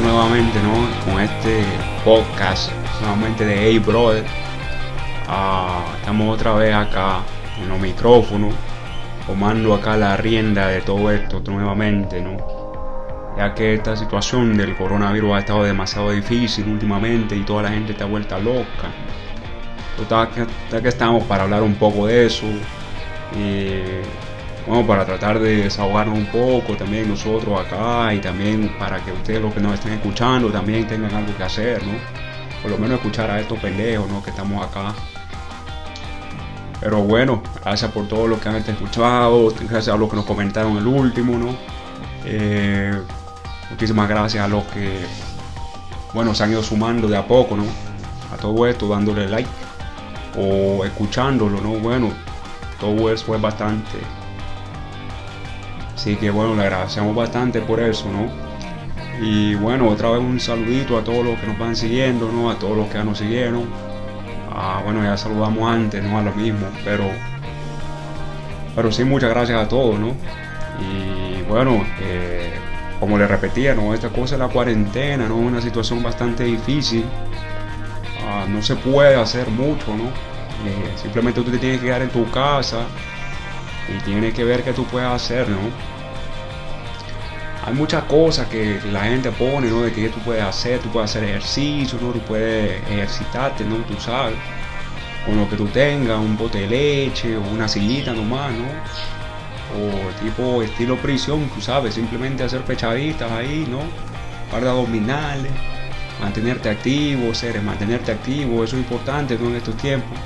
nuevamente ¿no? con este podcast nuevamente de Hey Brother. Ah, estamos otra vez acá en los micrófonos, tomando acá la rienda de todo esto nuevamente, ¿no? Ya que esta situación del coronavirus ha estado demasiado difícil últimamente y toda la gente está vuelta loca. Entonces, que estamos para hablar un poco de eso. Y bueno, para tratar de desahogarnos un poco también nosotros acá y también para que ustedes los que nos estén escuchando también tengan algo que hacer, ¿no? Por lo menos escuchar a estos pendejos, ¿no? Que estamos acá. Pero bueno, gracias por todo lo que han escuchado, gracias a los que nos comentaron el último, ¿no? Eh, muchísimas gracias a los que, bueno, se han ido sumando de a poco, ¿no? A todo esto, dándole like o escuchándolo, ¿no? Bueno, todo eso fue bastante Así que bueno, le agradecemos bastante por eso, ¿no? Y bueno, otra vez un saludito a todos los que nos van siguiendo, ¿no? A todos los que ya nos siguieron. Ah, bueno, ya saludamos antes, ¿no? A lo mismo, pero... Pero sí, muchas gracias a todos, ¿no? Y bueno, eh, como le repetía, ¿no? Esta cosa es la cuarentena, ¿no? Una situación bastante difícil. Ah, no se puede hacer mucho, ¿no? Eh, simplemente tú te tienes que quedar en tu casa y tienes que ver qué tú puedes hacer, ¿no? Hay muchas cosas que la gente pone, ¿no? De que tú puedes hacer, tú puedes hacer ejercicio, ¿no? Tú puedes ejercitarte, ¿no? Tú sabes, con lo que tú tengas, un bote de leche o una sillita nomás, ¿no? O tipo estilo prisión, tú sabes, simplemente hacer pechaditas ahí, ¿no? Par de abdominales, mantenerte activo, seres, mantenerte activo, eso es importante, ¿no? En estos tiempos.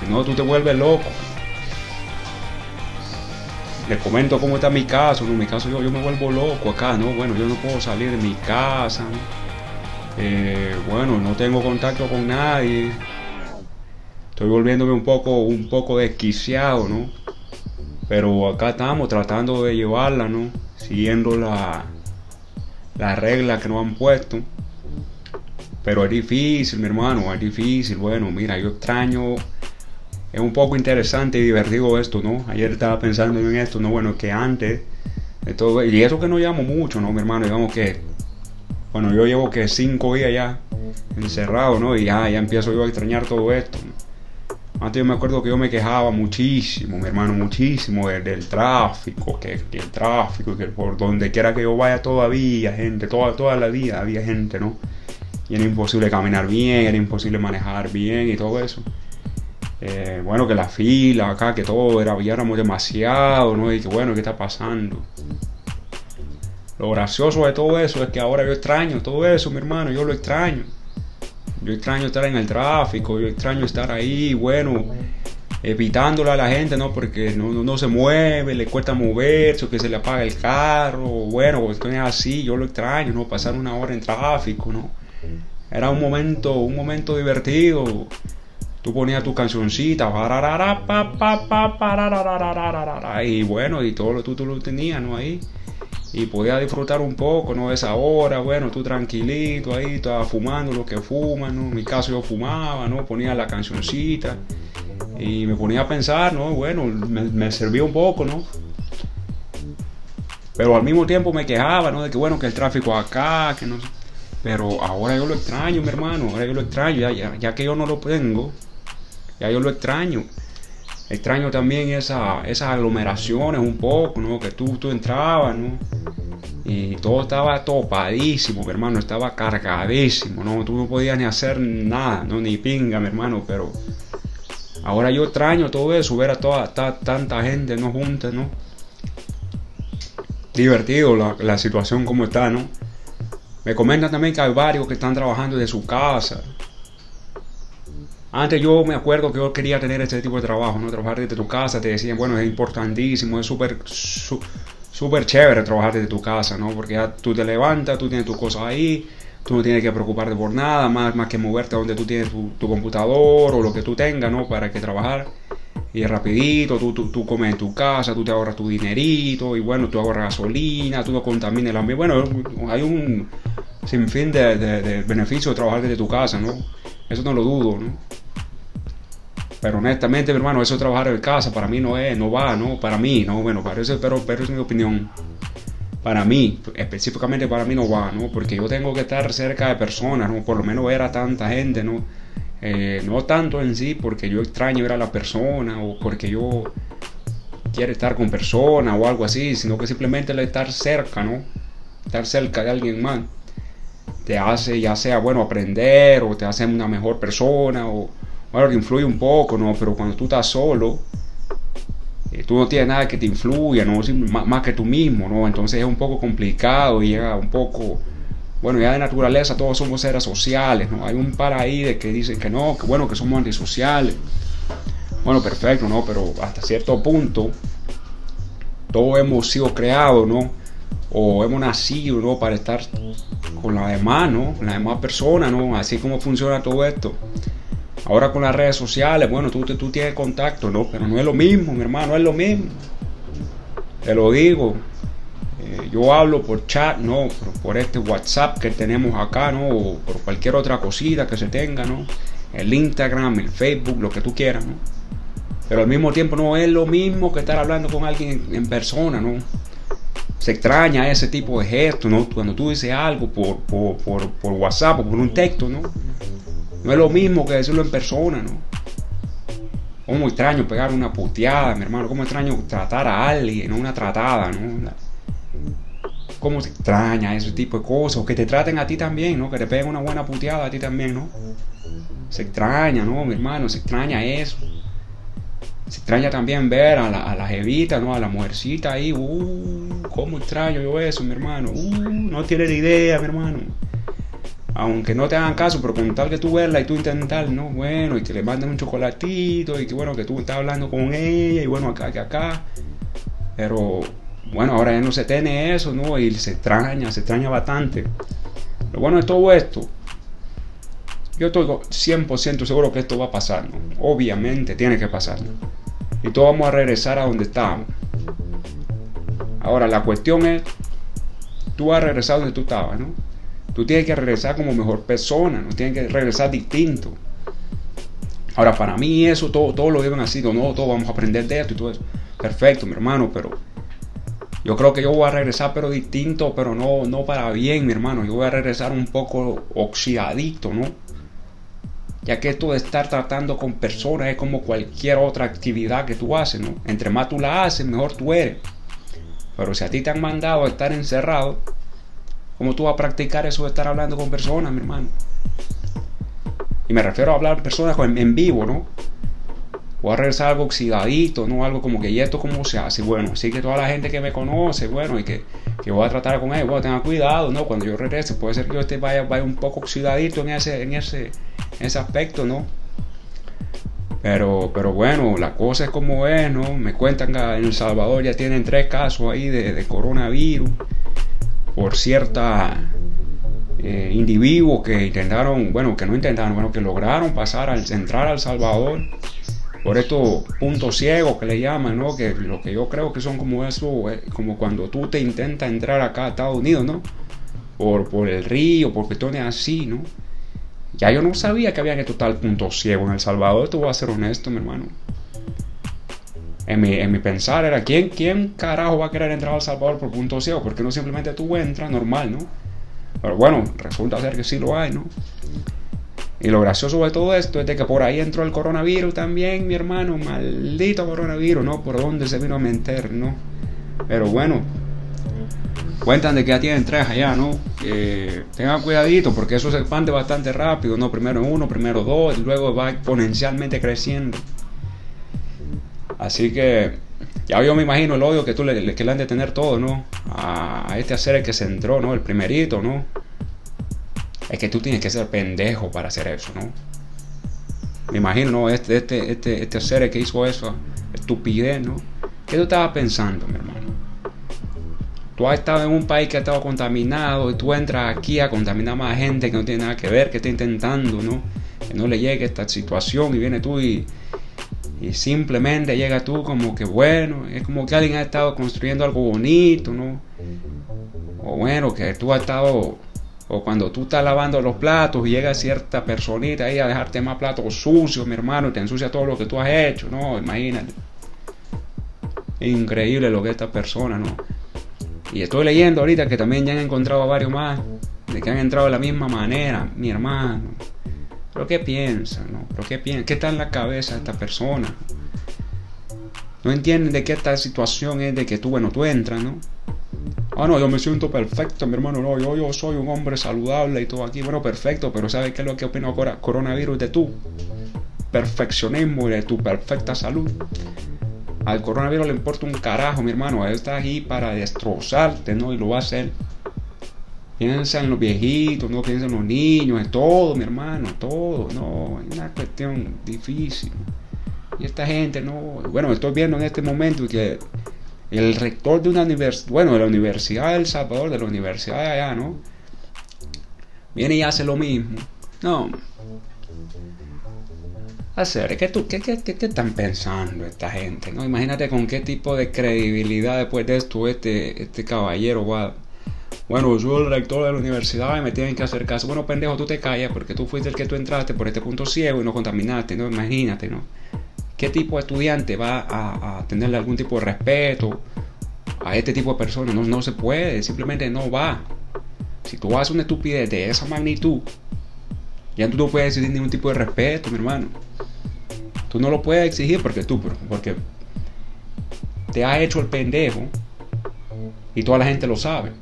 Si no, tú te vuelves loco les comento cómo está mi caso, en mi caso yo, yo me vuelvo loco acá, ¿no? Bueno, yo no puedo salir de mi casa, eh, bueno, no tengo contacto con nadie, estoy volviéndome un poco, un poco desquiciado, ¿no? Pero acá estamos tratando de llevarla, ¿no? Siguiendo la, la regla que nos han puesto. Pero es difícil, mi hermano, es difícil. Bueno, mira, yo extraño es un poco interesante y divertido esto, ¿no? Ayer estaba pensando en esto, ¿no? Bueno, que antes de todo, y eso que no llamo mucho, ¿no, mi hermano? Digamos que, bueno, yo llevo que cinco días ya encerrado, ¿no? Y ya, ya empiezo yo a extrañar todo esto. Antes yo me acuerdo que yo me quejaba muchísimo, mi hermano, muchísimo del, tráfico, que, el tráfico, que por donde quiera que yo vaya todavía gente, toda, toda la vida había gente, ¿no? Y era imposible caminar bien, era imposible manejar bien y todo eso. Eh, bueno, que la fila acá, que todo era, ya éramos demasiado, ¿no? Y que bueno, ¿qué está pasando? Lo gracioso de todo eso es que ahora yo extraño todo eso, mi hermano, yo lo extraño. Yo extraño estar en el tráfico, yo extraño estar ahí, bueno, evitándole a la gente, ¿no? Porque no, no, se mueve, le cuesta moverse, o que se le apaga el carro, bueno, pues es así, yo lo extraño, ¿no? Pasar una hora en tráfico, ¿no? Era un momento, un momento divertido tú ponías tu cancioncita, y bueno, y todo lo tú, tú lo tenías, ¿no? Ahí. Y podías disfrutar un poco, ¿no? Esa hora, bueno, tú tranquilito ahí, estaba fumando lo que fuman, ¿no? En mi caso yo fumaba, ¿no? Ponía la cancioncita y me ponía a pensar, ¿no? Bueno, me, me servía un poco, ¿no? Pero al mismo tiempo me quejaba, ¿no? De que bueno, que el tráfico acá, que no Pero ahora yo lo extraño, mi hermano, ahora yo lo extraño, ya, ya, ya que yo no lo tengo, ya yo lo extraño. Extraño también esa, esas aglomeraciones un poco, ¿no? Que tú, tú entrabas, ¿no? Y todo estaba topadísimo, mi hermano, estaba cargadísimo, ¿no? Tú no podías ni hacer nada, ¿no? Ni pinga, mi hermano, pero ahora yo extraño todo eso, ver a toda, tanta gente, ¿no? Juntas, ¿no? Divertido la, la situación como está, ¿no? Me comentan también que hay varios que están trabajando de su casa, antes yo me acuerdo que yo quería tener este tipo de trabajo, ¿no? Trabajar desde tu casa, te decían, bueno, es importantísimo, es súper súper chévere trabajar desde tu casa, ¿no? Porque ya tú te levantas, tú tienes tus cosas ahí, tú no tienes que preocuparte por nada, más, más que moverte donde tú tienes tu, computador o lo que tú tengas, ¿no? Para que trabajar. Y rapidito, tú, tú, tú, comes en tu casa, tú te ahorras tu dinerito, y bueno, tú ahorras gasolina, tú no contaminas el ambiente. Bueno, hay un sinfín de, de, de beneficios de trabajar desde tu casa, ¿no? Eso no lo dudo, ¿no? Pero honestamente, mi hermano, eso de trabajar en casa para mí no es, no va, ¿no? Para mí, ¿no? Bueno, parece, pero, pero es mi opinión. para mí, específicamente para mí no va, ¿no? Porque yo tengo que estar cerca de personas, ¿no? Por lo menos ver a tanta gente, ¿no? Eh, no tanto en sí porque yo extraño ver a la persona o porque yo quiero estar con personas o algo así, sino que simplemente el estar cerca, ¿no? Estar cerca de alguien más te hace ya sea bueno aprender o te hace una mejor persona o bueno, te influye un poco, ¿no? Pero cuando tú estás solo, eh, tú no tienes nada que te influya, ¿no? Más, que tú mismo, ¿no? Entonces es un poco complicado y llega un poco, bueno, ya de naturaleza todos somos seres sociales, ¿no? Hay un par ahí que dicen que no, que bueno, que somos antisociales. Bueno, perfecto, ¿no? Pero hasta cierto punto, todos hemos sido creados, ¿no? O hemos nacido, ¿no? Para estar con la demás, ¿no? Con las demás personas, ¿no? Así como funciona todo esto. Ahora con las redes sociales, bueno, tú, tú tienes contacto, ¿no? Pero no es lo mismo, mi hermano, no es lo mismo. Te lo digo. Eh, yo hablo por chat, ¿no? Por, este WhatsApp que tenemos acá, ¿no? O por cualquier otra cosita que se tenga, ¿no? El Instagram, el Facebook, lo que tú quieras, ¿no? Pero al mismo tiempo no es lo mismo que estar hablando con alguien en persona, ¿no? se extraña ese tipo de gestos, ¿no? Cuando tú dices algo por, por, WhatsApp o por un texto, ¿no? No es lo mismo que decirlo en persona, ¿no? Como extraño pegar una puteada, mi hermano. Como extraño tratar a alguien, no una tratada, ¿no? Cómo se extraña ese tipo de cosas. O que te traten a ti también, ¿no? Que te peguen una buena puteada a ti también, ¿no? Se extraña, ¿no, mi hermano? Se extraña eso. Se extraña también ver a la, a jevita, ¿no? A la mujercita ahí. Uh, cómo extraño yo eso, mi hermano. Uh, no tienes ni idea, mi hermano. Aunque no te hagan caso, pero con tal que tú verla y tú intentar, ¿no? Bueno, y que le manden un chocolatito y que bueno, que tú estás hablando con ella y bueno, acá, que acá. Pero bueno, ahora ya no se tiene eso, ¿no? Y se extraña, se extraña bastante. Lo bueno de todo esto, yo estoy 100% seguro que esto va a pasar, ¿no? Obviamente tiene que pasar. Y todos vamos a regresar a donde estábamos. Ahora, la cuestión es, tú vas a regresar donde tú estabas, ¿no? Tú tienes que regresar como mejor persona, no tienes que regresar distinto. Ahora, para mí eso, todo, todo lo deben así, no, todos vamos a aprender de esto y todo eso. Perfecto, mi hermano, pero yo creo que yo voy a regresar, pero distinto, pero no, no para bien, mi hermano. Yo voy a regresar un poco oxidadito, ¿no? Ya que esto de estar tratando con personas es como cualquier otra actividad que tú haces, ¿no? Entre más tú la haces, mejor tú eres. Pero si a ti te han mandado a estar encerrado, ¿Cómo tú vas a practicar eso de estar hablando con personas, mi hermano? Y me refiero a hablar personas en, vivo, ¿no? O a regresar algo oxidadito, ¿no? Algo como que, ¿y esto cómo se hace? Bueno, así que toda la gente que me conoce, bueno, y que, que voy a tratar con ellos, bueno, tengan cuidado, ¿no? Cuando yo regrese, puede ser que yo esté vaya, vaya un poco oxidadito en ese, en ese, ese aspecto, ¿no? Pero, pero bueno, la cosa es como es, ¿no? Me cuentan que en El Salvador ya tienen tres casos ahí de, de coronavirus por cierta eh, individuos que intentaron, bueno, que no intentaron, bueno, que lograron pasar al entrar al Salvador por estos puntos ciegos que le llaman, ¿no? Que lo que yo creo que son como eso, eh, como cuando tú te intentas entrar acá a Estados Unidos, ¿no? Por, por el río, por cuestiones así, ¿no? Ya yo no sabía que había que total punto ciego en El Salvador, te voy a ser honesto, mi hermano en mi, en mi pensar era, ¿quién, ¿quién carajo va a querer entrar al Salvador por punto ciego? Porque no simplemente tú entras normal, ¿no? Pero bueno, resulta ser que sí lo hay, ¿no? Y lo gracioso de todo esto es de que por ahí entró el coronavirus también, mi hermano, maldito coronavirus, ¿no? Por dónde se vino a meter, ¿no? Pero bueno, cuentan de que ya tienen tres allá, ¿no? tengan cuidadito porque eso se expande bastante rápido, ¿no? Primero uno, primero dos, y luego va exponencialmente creciendo. Así que ya yo me imagino el odio que tú le, que le han de tener todo, ¿no? A, este hacer el que se entró, ¿no? El primerito, ¿no? Es que tú tienes que ser pendejo para hacer eso, ¿no? Me imagino, ¿no? Este, este, este, este ser que hizo eso, estupidez, ¿no? ¿Qué tú estabas pensando, mi hermano? Tú has estado en un país que ha estado contaminado y tú entras aquí a contaminar más gente que no tiene nada que ver, que está intentando, ¿no? Que no le llegue esta situación y viene tú y, y simplemente llega tú como que bueno, es como que alguien ha estado construyendo algo bonito, ¿no? O bueno, que tú has estado, o cuando tú estás lavando los platos y llega cierta personita ahí a dejarte más platos sucios, mi hermano, y te ensucia todo lo que tú has hecho, ¿no? Imagínate. Increíble lo que esta persona, ¿no? Y estoy leyendo ahorita que también ya han encontrado a varios más de que han entrado de la misma manera, mi hermano. ¿Pero qué piensan? No? ¿Pero qué piensan? ¿Qué está en la cabeza de esta persona? No entienden de qué esta situación es de que tú, bueno, tú entras, ¿no? Ah, no, yo me siento perfecto, mi hermano. No, yo, yo soy un hombre saludable y todo aquí. Bueno, perfecto, pero ¿sabes qué es lo que opina coronavirus de tú? Perfeccionismo y de tu perfecta salud. Al coronavirus le importa un carajo, mi hermano. Él está aquí para destrozarte, ¿no? Y lo va a hacer. Piensa en los viejitos, no piensa en los niños, en todo, mi hermano, todo. No, es una cuestión difícil. Y esta gente, no. Bueno, estoy viendo en este momento que el rector de una universidad, bueno, de la Universidad de Salvador, de la Universidad de allá, ¿no? Viene y hace lo mismo. No. Hacer, ¿qué, tú, qué, qué, qué, están pensando esta gente? ¿no? Imagínate con qué tipo de credibilidad después de esto este, este caballero va. Bueno, yo el rector de la universidad y me tienen que hacer caso. Bueno, pendejo, tú te callas porque tú fuiste el que tú entraste por este punto ciego y no contaminaste, ¿no? Imagínate, ¿no? ¿Qué tipo de estudiante va a, tenerle algún tipo de respeto a este tipo de personas? No, no se puede, simplemente no va. Si tú haces una estupidez de esa magnitud, ya tú no puedes exigir ningún tipo de respeto, mi hermano. Tú no lo puedes exigir porque tú, porque te has hecho el pendejo y toda la gente lo sabe.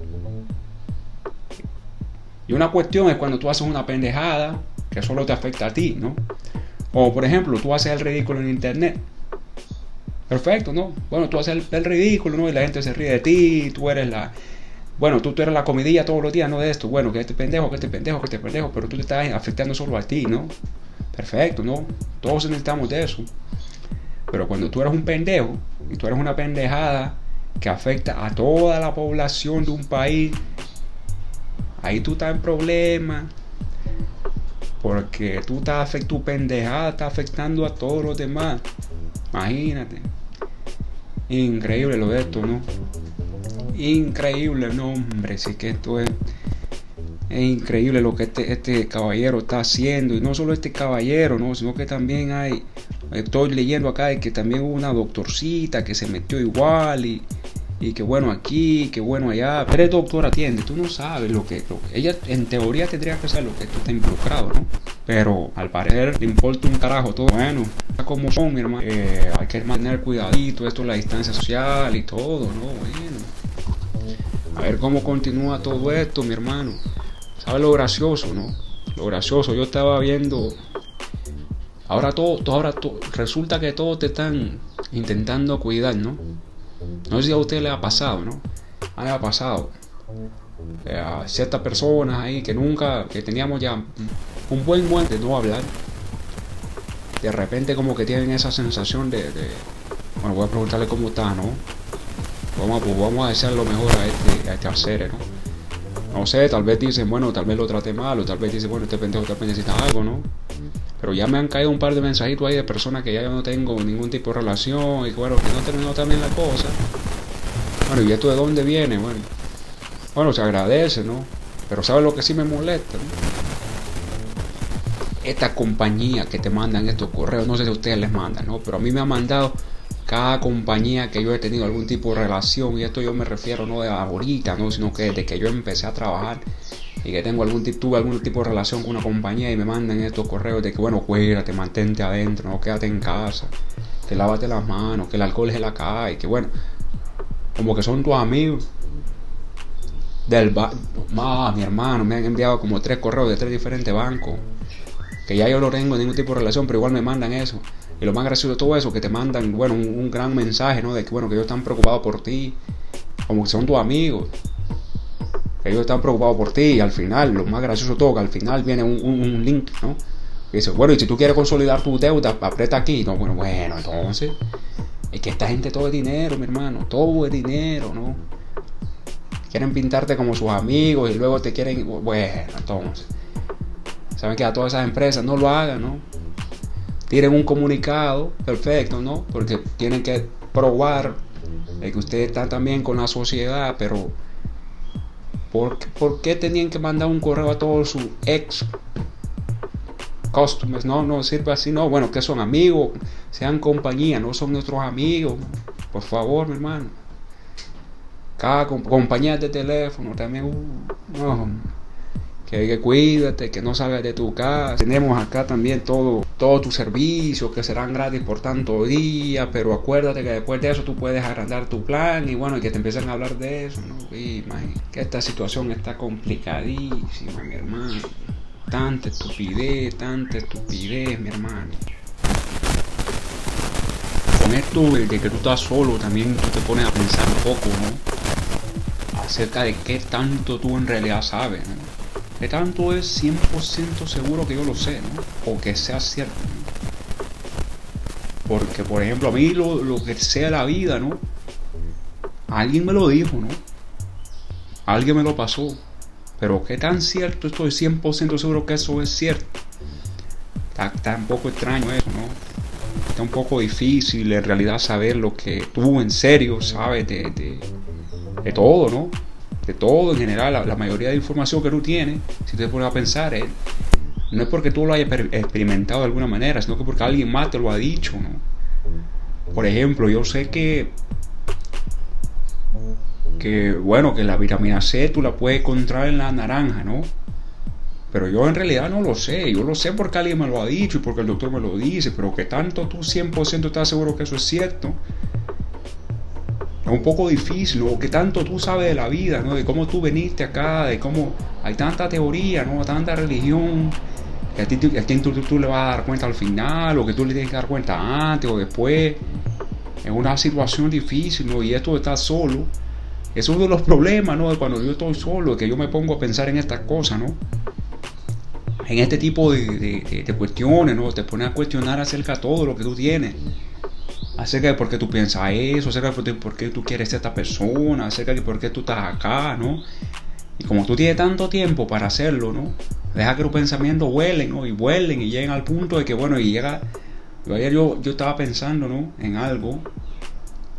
Y una cuestión es cuando tú haces una pendejada que solo te afecta a ti, ¿no? O por ejemplo, tú haces el ridículo en internet. Perfecto, ¿no? Bueno, tú haces el, ridículo, ¿no? Y la gente se ríe de ti, tú eres la... Bueno, tú, tú eres la comidilla todos los días, ¿no? De esto, bueno, que este pendejo, que este pendejo, que este pendejo, pero tú te estás afectando solo a ti, ¿no? Perfecto, ¿no? Todos necesitamos de eso. Pero cuando tú eres un pendejo y tú eres una pendejada que afecta a toda la población de un país, ahí tú estás en problemas porque tú estás tu pendejada está afectando a todos los demás. Imagínate. Increíble lo de esto, ¿no? Increíble, no, hombre. Sí que esto es, es increíble lo que este, este caballero está haciendo. Y no solo este caballero, ¿no? Sino que también hay. Estoy leyendo acá que también hubo una doctorcita que se metió igual y y que bueno aquí, que bueno allá. Pero doctora, atiende, tú no sabes lo que, ella en teoría tendría que saber lo que tú estás involucrado, ¿no? Pero al parecer le importa un carajo todo. Bueno, como son, mi hermano, eh, hay que mantener cuidadito, esto la distancia social y todo, ¿no? Bueno, a ver cómo continúa todo esto, mi hermano. ¿Sabes lo gracioso, no? Lo gracioso, yo estaba viendo. Ahora todo, todo ahora todo, resulta que todos te están intentando cuidar, ¿no? No sé si a usted le ha pasado, ¿no? A le ha pasado. A ciertas personas ahí que nunca, que teníamos ya un buen momento de no hablar. De repente como que tienen esa sensación de, bueno, voy a preguntarle cómo está, ¿no? Vamos, pues vamos a hacer lo mejor a este, a este hacer, ¿no? No sé, tal vez dicen, bueno, tal vez lo trate mal, o tal vez dicen, bueno, este pendejo tal vez necesita algo, ¿no? Pero ya me han caído un par de mensajitos ahí de personas que ya yo no tengo ningún tipo de relación y bueno, que no terminó también la cosa. Bueno, ¿y esto de dónde viene? Bueno, bueno, se agradece, ¿no? Pero ¿sabes lo que sí me molesta? Esta compañía que te mandan estos correos, no sé si a ustedes les mandan, ¿no? Pero a mí me ha mandado cada compañía que yo he tenido algún tipo de relación, y esto yo me refiero no de ahorita, ¿no? Sino que desde que yo empecé a trabajar y que tengo algún tuve algún tipo de relación con una compañía y me mandan estos correos de que, bueno, cuídate, mantente adentro, no quédate en casa, que lávate las manos, que el alcohol es la calle, que bueno, como que son tus amigos. Del banco, mi hermano, me han enviado como tres correos de tres diferentes bancos. Que ya yo no tengo ningún tipo de relación, pero igual me mandan eso. Y lo más gracioso de todo eso, que te mandan, bueno, un, un gran mensaje, ¿no? De que, bueno, que ellos están preocupados por ti. Como que son tus amigos ellos están preocupados por ti y al final, lo más gracioso todo, que al final viene un, link, ¿no? Y dice, bueno, y si tú quieres consolidar tu deuda, aprieta aquí. No, bueno, bueno, entonces, es que esta gente todo es dinero, mi hermano, todo es dinero, ¿no? Quieren pintarte como sus amigos y luego te quieren, bueno, entonces, saben que a todas esas empresas no lo hagan, ¿no? Tienen un comunicado, perfecto, ¿no? Porque tienen que probar que ustedes están también con la sociedad, pero ¿Por, qué tenían que mandar un correo a todos sus ex customers? No, no sirve así, no. Bueno, que son amigos, sean compañía, no son nuestros amigos. Por favor, mi hermano. Cada compañía de teléfono también, uh, no, que, cuídate, que no salgas de tu casa. Tenemos acá también todo, todos tus servicios que serán gratis por tanto día, pero acuérdate que después de eso tú puedes agrandar tu plan y bueno, y que te empiecen a hablar de eso, ¿no? Y, que esta situación está complicadísima, mi hermano. Tanta estupidez, tanta estupidez, mi hermano. Con esto de que tú estás solo, también tú te pones a pensar un poco, ¿no? Acerca de qué tanto tú en realidad sabes, ¿no? De tanto es 100% seguro que yo lo sé, ¿no? O que sea cierto. Porque, por ejemplo, a mí lo, que sea la vida, ¿no? Alguien me lo dijo, ¿no? Alguien me lo pasó. Pero qué tan cierto estoy 100% seguro que eso es cierto. Está, un poco extraño eso, ¿no? Está un poco difícil en realidad saber lo que tú en serio sabes de, de todo, ¿no? De todo en general, la, mayoría de información que tú tienes, si te pones a pensar, eh, no es porque tú lo hayas experimentado de alguna manera, sino que porque alguien más te lo ha dicho, ¿no? Por ejemplo, yo sé que que bueno, que la vitamina C tú la puedes encontrar en la naranja, ¿no? Pero yo en realidad no lo sé, yo lo sé porque alguien me lo ha dicho y porque el doctor me lo dice, pero que tanto tú 100% estás seguro que eso es cierto, es un poco difícil, o que tanto tú sabes de la vida, ¿no? de cómo tú veniste acá, de cómo hay tanta teoría, ¿no? tanta religión, que a ti, tú, le vas a dar cuenta al final, o que tú le tienes que dar cuenta antes o después. Es una situación difícil, ¿no? y esto de estar solo, es uno de los problemas, ¿no? de cuando yo estoy solo, que yo me pongo a pensar en estas cosas, ¿no? en este tipo de, de cuestiones, ¿no? te pones a cuestionar acerca de todo lo que tú tienes acerca de por qué tú piensas eso, acerca de por qué tú quieres ser esta persona, acerca de por qué tú estás acá, ¿no? Y como tú tienes tanto tiempo para hacerlo, ¿no? Deja que los pensamientos vuelen, ¿no? Y vuelen y lleguen al punto de que, bueno, y llega... Yo yo, yo estaba pensando, ¿no? En algo.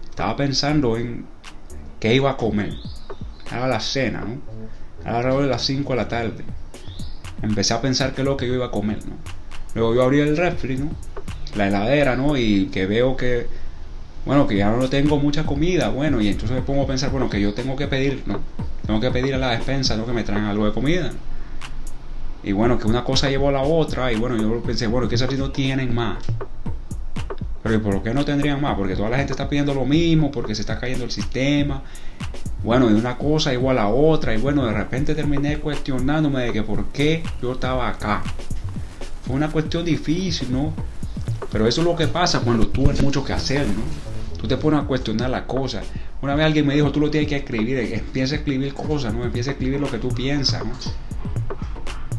Estaba pensando en qué iba a comer. Era la cena, ¿no? Era alrededor de las 5 de la tarde. Empecé a pensar qué es lo que yo iba a comer, ¿no? Luego yo abrí el refri, ¿no? La heladera, ¿no? Y que veo que, bueno, que ya no tengo mucha comida, bueno, y entonces me pongo a pensar, bueno, que yo tengo que pedir, ¿no? Tengo que pedir a la despensa, ¿no? Que me traigan algo de comida. Y bueno, que una cosa llevó a la otra, y bueno, yo pensé, bueno, que esas no tienen más. Pero ¿por qué no tendrían más? Porque toda la gente está pidiendo lo mismo, porque se está cayendo el sistema. Bueno, y una cosa igual a otra, y bueno, de repente terminé cuestionándome de que por qué yo estaba acá. Fue una cuestión difícil, ¿no? Pero eso es lo que pasa cuando tú tienes mucho que hacer, ¿no? Tú te pones a cuestionar las cosas. Una vez alguien me dijo, tú lo tienes que escribir, empieza a escribir cosas, ¿no? Empieza a escribir lo que tú piensas, ¿no?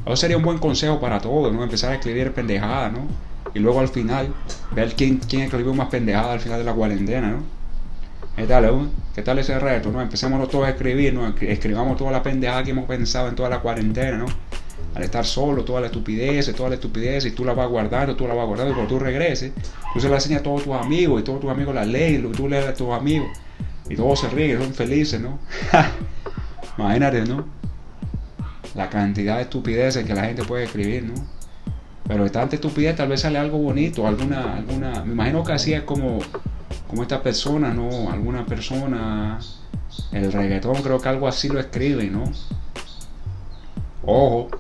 Eso sería un buen consejo para todos, ¿no? Empezar a escribir pendejadas, ¿no? Y luego al final, ver quién, quién escribió más pendejadas al final de la cuarentena, ¿no? ¿Qué tal, eh? ¿Qué tal ese reto, no? Empecemos todos a escribir, ¿no? Escribamos toda la pendejada que hemos pensado en toda la cuarentena, ¿no? Al estar solo, toda la estupidez, toda la estupidez, y tú la vas guardando, tú la vas guardando, y cuando tú regreses, tú se la enseñas a todos tus amigos, y todos tus amigos la leen, tú lees a tus amigos, y todos se ríen, son felices, ¿no? Imagínate, ¿no? La cantidad de estupideces que la gente puede escribir, ¿no? Pero de tanta estupidez tal vez sale algo bonito, alguna, alguna, me imagino que así es como, como esta persona, ¿no? Alguna persona, el reggaetón creo que algo así lo escribe, ¿no? Ojo,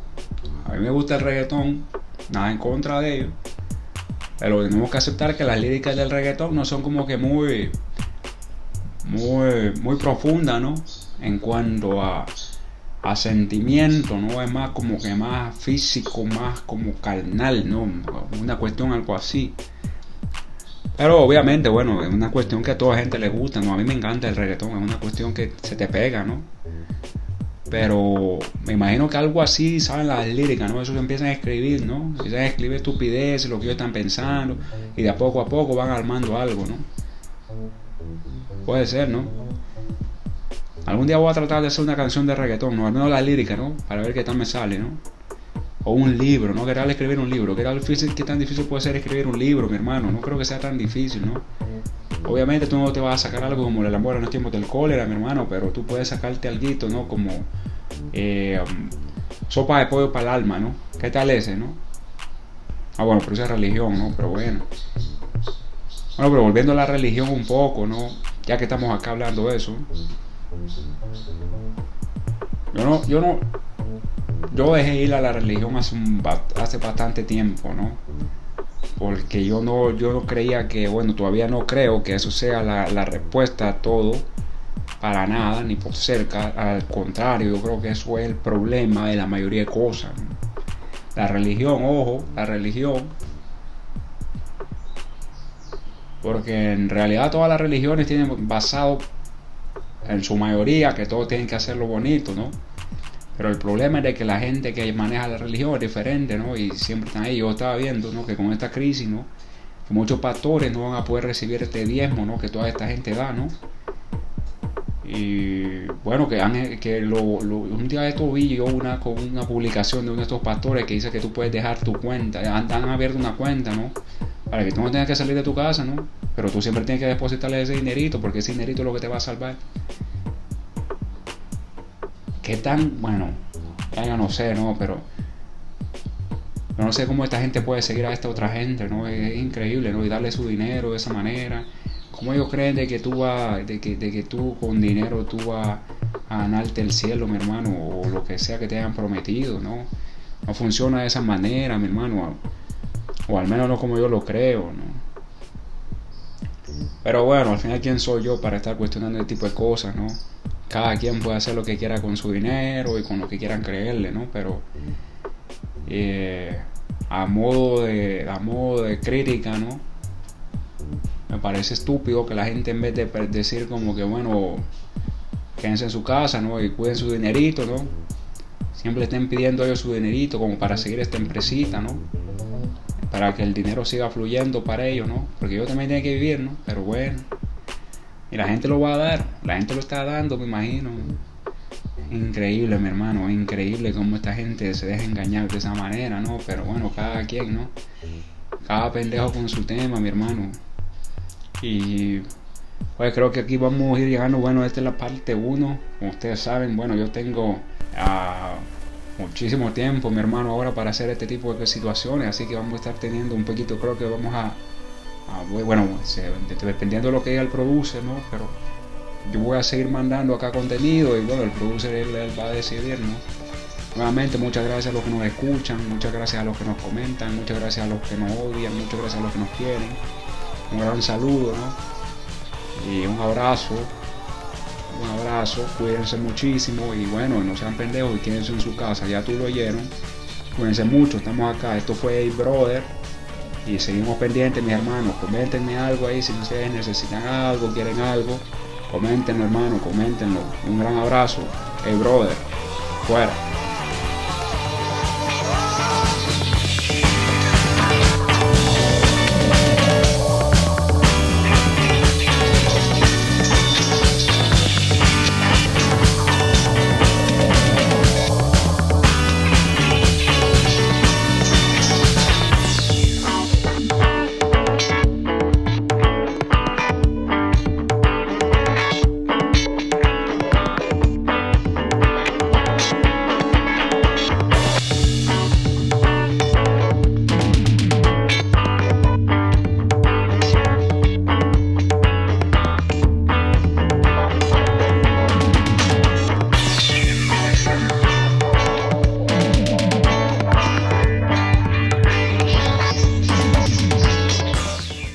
a mí me gusta el reggaetón, nada en contra de ello. Pero tenemos que aceptar que las líricas del reggaetón no son como que muy, muy, muy profundas, ¿no? En cuanto a, a sentimiento, ¿no? Es más como que más físico, más como carnal, ¿no? Una cuestión algo así. Pero obviamente, bueno, es una cuestión que a toda gente le gusta, ¿no? A mí me encanta el reggaetón, es una cuestión que se te pega, ¿no? Pero me imagino que algo así saben las líricas, ¿no? Eso empiezan a escribir, ¿no? Empiezan a escribir estupideces, lo que ellos están pensando, y de a poco a poco van armando algo, ¿no? Puede ser, ¿no? Algún día voy a tratar de hacer una canción de reggaetón, ¿no? Al menos la lírica, ¿no? Para ver qué tal me sale, ¿no? O un libro, ¿no? Querer escribir un libro. ¿Qué, ¿Qué tan difícil puede ser escribir un libro, mi hermano? No creo que sea tan difícil, ¿no? Obviamente tú no te vas a sacar algo como el amor en los tiempos del cólera, mi hermano, pero tú puedes sacarte algo, ¿no? Como eh, um, sopa de pollo para el alma, ¿no? ¿Qué tal ese, no? Ah, bueno, pero esa es religión, ¿no? Pero bueno. Bueno, pero volviendo a la religión un poco, ¿no? Ya que estamos acá hablando de eso. Yo no, yo no, yo dejé ir a la religión hace bastante tiempo, ¿no? Porque yo no, yo no creía que, bueno, todavía no creo que eso sea la, la respuesta a todo, para nada, ni por cerca. Al contrario, yo creo que eso es el problema de la mayoría de cosas. La religión, ojo, la religión porque en realidad todas las religiones tienen basado en su mayoría que todos tienen que hacerlo bonito, ¿no? Pero el problema es de que la gente que maneja la religión es diferente, ¿no? Y siempre están ahí. Yo estaba viendo, ¿no? Que con esta crisis, ¿no? Que muchos pastores no van a poder recibir este diezmo, ¿no? Que toda esta gente da, ¿no? Y bueno, que, han, que un día de estos vi yo una, con una publicación de uno de estos pastores que dice que tú puedes dejar tu cuenta. Han, han abierto una cuenta, ¿no? Para que tú no tengas que salir de tu casa, ¿no? Pero tú siempre tienes que depositarle ese dinerito porque ese dinerito es lo que te va a salvar. ¿Qué tan, bueno, ya no sé, ¿no? Pero no sé cómo esta gente puede seguir a esta otra gente, ¿no? Es, increíble, ¿no? Y darle su dinero de esa manera. ¿Cómo ellos creen de que tú vas, de que, de que tú con dinero tú vas a ganarte el cielo, mi hermano, o lo que sea que te hayan prometido, ¿no? No funciona de esa manera, mi hermano, o al menos no como yo lo creo, ¿no? Pero bueno, al final, ¿quién soy yo para estar cuestionando este tipo de cosas, no? Cada quien puede hacer lo que quiera con su dinero y con lo que quieran creerle, ¿no? Pero eh, a, modo de, a modo de crítica, ¿no? Me parece estúpido que la gente en vez de decir como que, bueno, quédense en su casa, ¿no? Y cuiden su dinerito, ¿no? Siempre estén pidiendo ellos su dinerito como para seguir esta empresita, ¿no? para que el dinero siga fluyendo para ellos, ¿no? Porque ellos también tienen que vivir, ¿no? Pero bueno. Y la gente lo va a dar, la gente lo está dando, me imagino. Increíble, mi hermano, increíble cómo esta gente se deja engañar de esa manera, ¿no? Pero bueno, cada quien, ¿no? Cada pendejo con su tema, mi hermano. Y pues creo que aquí vamos a ir llegando, bueno, esta es la parte 1. Como ustedes saben, bueno, yo tengo... a muchísimo tiempo, mi hermano, ahora para hacer este tipo de situaciones. Así que vamos a estar teniendo un poquito, creo que vamos a, bueno, dependiendo de lo que ella produce, ¿no? Pero yo voy a seguir mandando acá contenido y bueno, el producer él, va a decidir, ¿no? Nuevamente, muchas gracias a los que nos escuchan, muchas gracias a los que nos comentan, muchas gracias a los que nos odian, muchas gracias a los que nos quieren. Un gran saludo, ¿no? Y un abrazo un abrazo, cuídense muchísimo y bueno, no sean pendejos y quédense en su casa, ya tú lo oyeron. Cuídense mucho, estamos acá. Esto fue Brother y seguimos pendientes, mis hermanos. Coméntenme algo ahí si ustedes necesitan algo, quieren algo. Coméntenlo, hermano, coméntenlo. Un gran abrazo. Hey, brother, fuera.